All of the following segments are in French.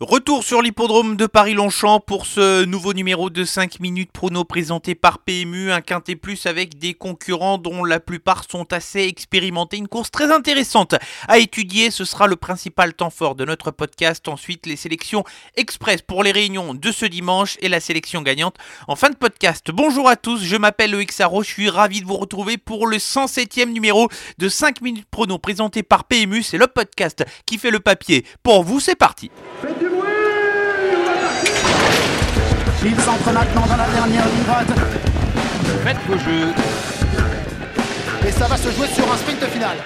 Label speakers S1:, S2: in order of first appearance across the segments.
S1: Retour sur l'hippodrome de Paris-Longchamp pour ce nouveau numéro de 5 minutes prono présenté par PMU, un quintet plus avec des concurrents dont la plupart sont assez expérimentés. Une course très intéressante à étudier, ce sera le principal temps fort de notre podcast. Ensuite, les sélections express pour les réunions de ce dimanche et la sélection gagnante en fin de podcast. Bonjour à tous, je m'appelle Loïc Sarro, je suis ravi de vous retrouver pour le 107e numéro de 5 minutes prono présenté par PMU. C'est le podcast qui fait le papier. Pour vous, c'est parti.
S2: Il s'entre maintenant dans la dernière ligne droite.
S3: Faites vos jeux.
S2: Et ça va se jouer sur un sprint final.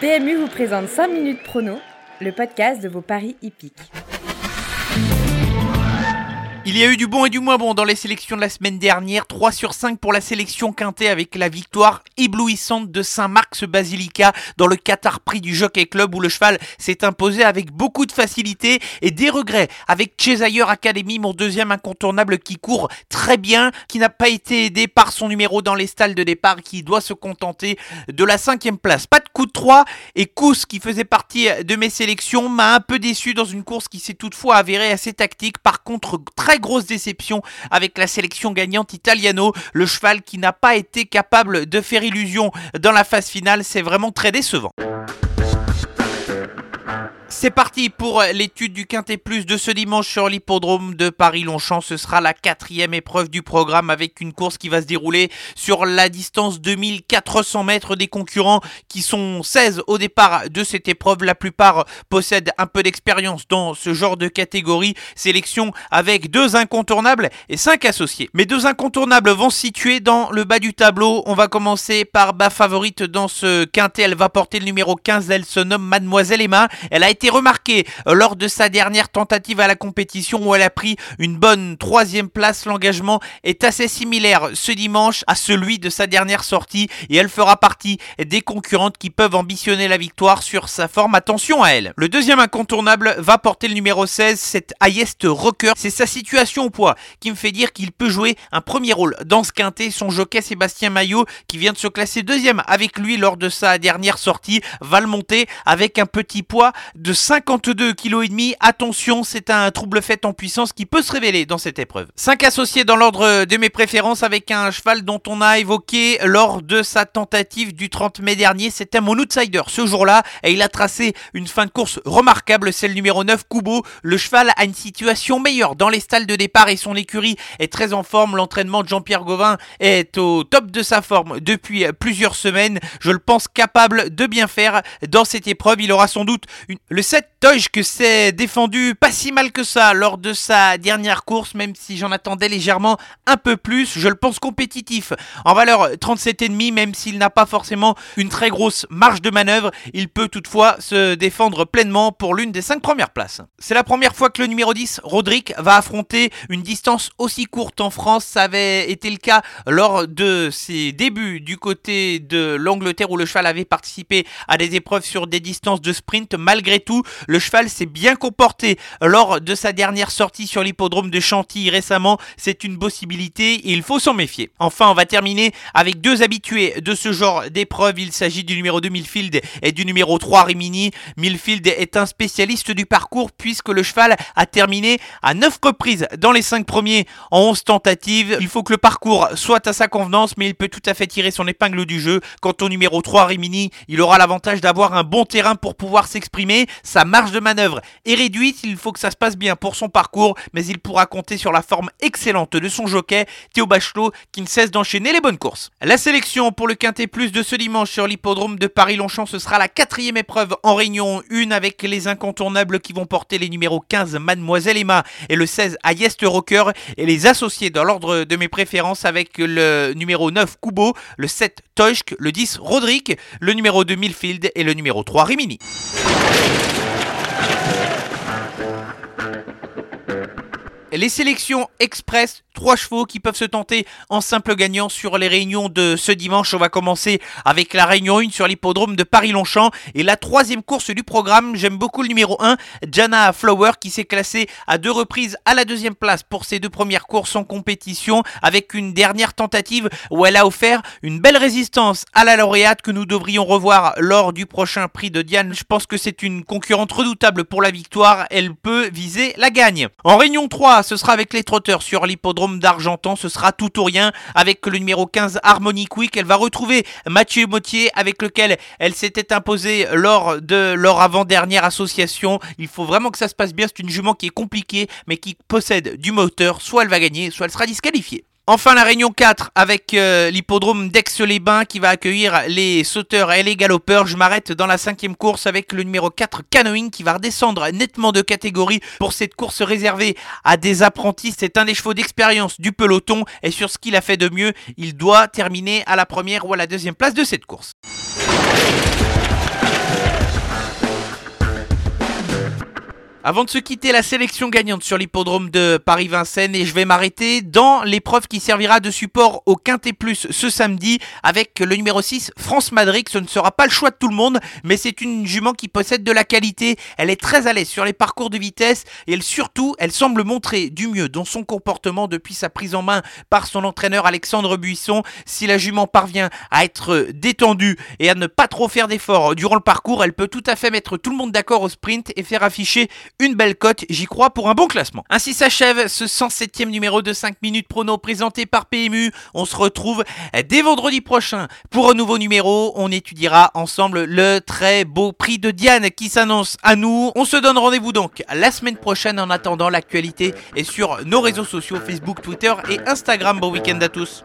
S4: PMU vous présente 5 minutes prono, le podcast de vos paris hippiques.
S1: Il y a eu du bon et du moins bon dans les sélections de la semaine dernière. 3 sur 5 pour la sélection quintée avec la victoire éblouissante de Saint-Marc Basilica dans le Qatar Prix du Jockey Club où le cheval s'est imposé avec beaucoup de facilité et des regrets avec Cheshire Academy, mon deuxième incontournable qui court très bien, qui n'a pas été aidé par son numéro dans les stalles de départ, qui doit se contenter de la cinquième place. Pas de coup de 3 et Kous qui faisait partie de mes sélections m'a un peu déçu dans une course qui s'est toutefois avérée assez tactique. Par contre, très grosse déception avec la sélection gagnante Italiano, le cheval qui n'a pas été capable de faire illusion dans la phase finale, c'est vraiment très décevant. C'est parti pour l'étude du Quintet Plus de ce dimanche sur l'hippodrome de Paris-Longchamp. Ce sera la quatrième épreuve du programme avec une course qui va se dérouler sur la distance 2400 mètres des concurrents qui sont 16 au départ de cette épreuve. La plupart possèdent un peu d'expérience dans ce genre de catégorie. Sélection avec deux incontournables et cinq associés. Mes deux incontournables vont se situer dans le bas du tableau. On va commencer par ma favorite dans ce Quintet. Elle va porter le numéro 15. Elle se nomme Mademoiselle Emma. Elle a été remarqué euh, lors de sa dernière tentative à la compétition où elle a pris une bonne troisième place. L'engagement est assez similaire ce dimanche à celui de sa dernière sortie et elle fera partie des concurrentes qui peuvent ambitionner la victoire sur sa forme. Attention à elle. Le deuxième incontournable va porter le numéro 16, c'est Highest Rocker. C'est sa situation au poids qui me fait dire qu'il peut jouer un premier rôle dans ce quintet. Son jockey Sébastien Maillot qui vient de se classer deuxième avec lui lors de sa dernière sortie va le monter avec un petit poids 52 kg et demi. Attention, c'est un trouble fait en puissance qui peut se révéler dans cette épreuve. 5 associés dans l'ordre de mes préférences avec un cheval dont on a évoqué lors de sa tentative du 30 mai dernier. C'était mon outsider ce jour-là et il a tracé une fin de course remarquable, celle numéro 9 Kubo. Le cheval a une situation meilleure dans les stalles de départ et son écurie est très en forme. L'entraînement de Jean-Pierre Gauvin est au top de sa forme depuis plusieurs semaines. Je le pense capable de bien faire dans cette épreuve. Il aura sans doute une, le 7 Toge que s'est défendu pas si mal que ça lors de sa dernière course, même si j'en attendais légèrement un peu plus. Je le pense compétitif en valeur 37,5, même s'il n'a pas forcément une très grosse marge de manœuvre. Il peut toutefois se défendre pleinement pour l'une des 5 premières places. C'est la première fois que le numéro 10, Roderick, va affronter une distance aussi courte en France. Ça avait été le cas lors de ses débuts du côté de l'Angleterre où le cheval avait participé à des épreuves sur des distances de sprint. Malgré le cheval s'est bien comporté lors de sa dernière sortie sur l'hippodrome de Chantilly récemment. C'est une possibilité et il faut s'en méfier. Enfin, on va terminer avec deux habitués de ce genre d'épreuve. Il s'agit du numéro 2 Milfield et du numéro 3 Rimini. Milfield est un spécialiste du parcours puisque le cheval a terminé à 9 reprises dans les 5 premiers en 11 tentatives. Il faut que le parcours soit à sa convenance, mais il peut tout à fait tirer son épingle du jeu. Quant au numéro 3 Rimini, il aura l'avantage d'avoir un bon terrain pour pouvoir s'exprimer. Sa marge de manœuvre est réduite, il faut que ça se passe bien pour son parcours, mais il pourra compter sur la forme excellente de son jockey, Théo Bachelot, qui ne cesse d'enchaîner les bonnes courses. La sélection pour le Quintet Plus de ce dimanche sur l'hippodrome de Paris-Longchamp, ce sera la quatrième épreuve en réunion 1 avec les incontournables qui vont porter les numéros 15 Mademoiselle Emma et le 16 Ayest Rocker et les associés dans l'ordre de mes préférences avec le numéro 9 Kubo, le 7 Toshk, le 10 Roderick, le numéro 2 Milfield et le numéro 3 Rimini. Les sélections express trois chevaux qui peuvent se tenter en simple gagnant sur les réunions de ce dimanche. On va commencer avec la réunion 1 sur l'hippodrome de Paris-Longchamp et la troisième course du programme. J'aime beaucoup le numéro 1, Jana Flower, qui s'est classé à deux reprises à la deuxième place pour ses deux premières courses en compétition avec une dernière tentative où elle a offert une belle résistance à la lauréate que nous devrions revoir lors du prochain prix de Diane. Je pense que c'est une concurrente redoutable pour la victoire. Elle peut viser la gagne. En réunion 3, ce sera avec les trotteurs sur l'hippodrome d'Argentan. Ce sera tout ou rien avec le numéro 15 Harmony Quick. Elle va retrouver Mathieu Mottier avec lequel elle s'était imposée lors de leur avant-dernière association. Il faut vraiment que ça se passe bien. C'est une jument qui est compliquée mais qui possède du moteur. Soit elle va gagner, soit elle sera disqualifiée. Enfin la réunion 4 avec euh, l'hippodrome d'Aix-les-Bains qui va accueillir les sauteurs et les galopeurs. Je m'arrête dans la cinquième course avec le numéro 4 Canoeing qui va redescendre nettement de catégorie pour cette course réservée à des apprentis. C'est un des chevaux d'expérience du peloton et sur ce qu'il a fait de mieux, il doit terminer à la première ou à la deuxième place de cette course. Avant de se quitter, la sélection gagnante sur l'hippodrome de Paris-Vincennes et je vais m'arrêter dans l'épreuve qui servira de support au Quintet Plus ce samedi avec le numéro 6 France Madrid. Ce ne sera pas le choix de tout le monde, mais c'est une jument qui possède de la qualité. Elle est très à l'aise sur les parcours de vitesse et elle, surtout, elle semble montrer du mieux dans son comportement depuis sa prise en main par son entraîneur Alexandre Buisson. Si la jument parvient à être détendue et à ne pas trop faire d'efforts durant le parcours, elle peut tout à fait mettre tout le monde d'accord au sprint et faire afficher une belle cote, j'y crois, pour un bon classement. Ainsi s'achève ce 107e numéro de 5 minutes prono présenté par PMU. On se retrouve dès vendredi prochain pour un nouveau numéro. On étudiera ensemble le très beau prix de Diane qui s'annonce à nous. On se donne rendez-vous donc la semaine prochaine. En attendant, l'actualité est sur nos réseaux sociaux Facebook, Twitter et Instagram. Bon week-end à tous.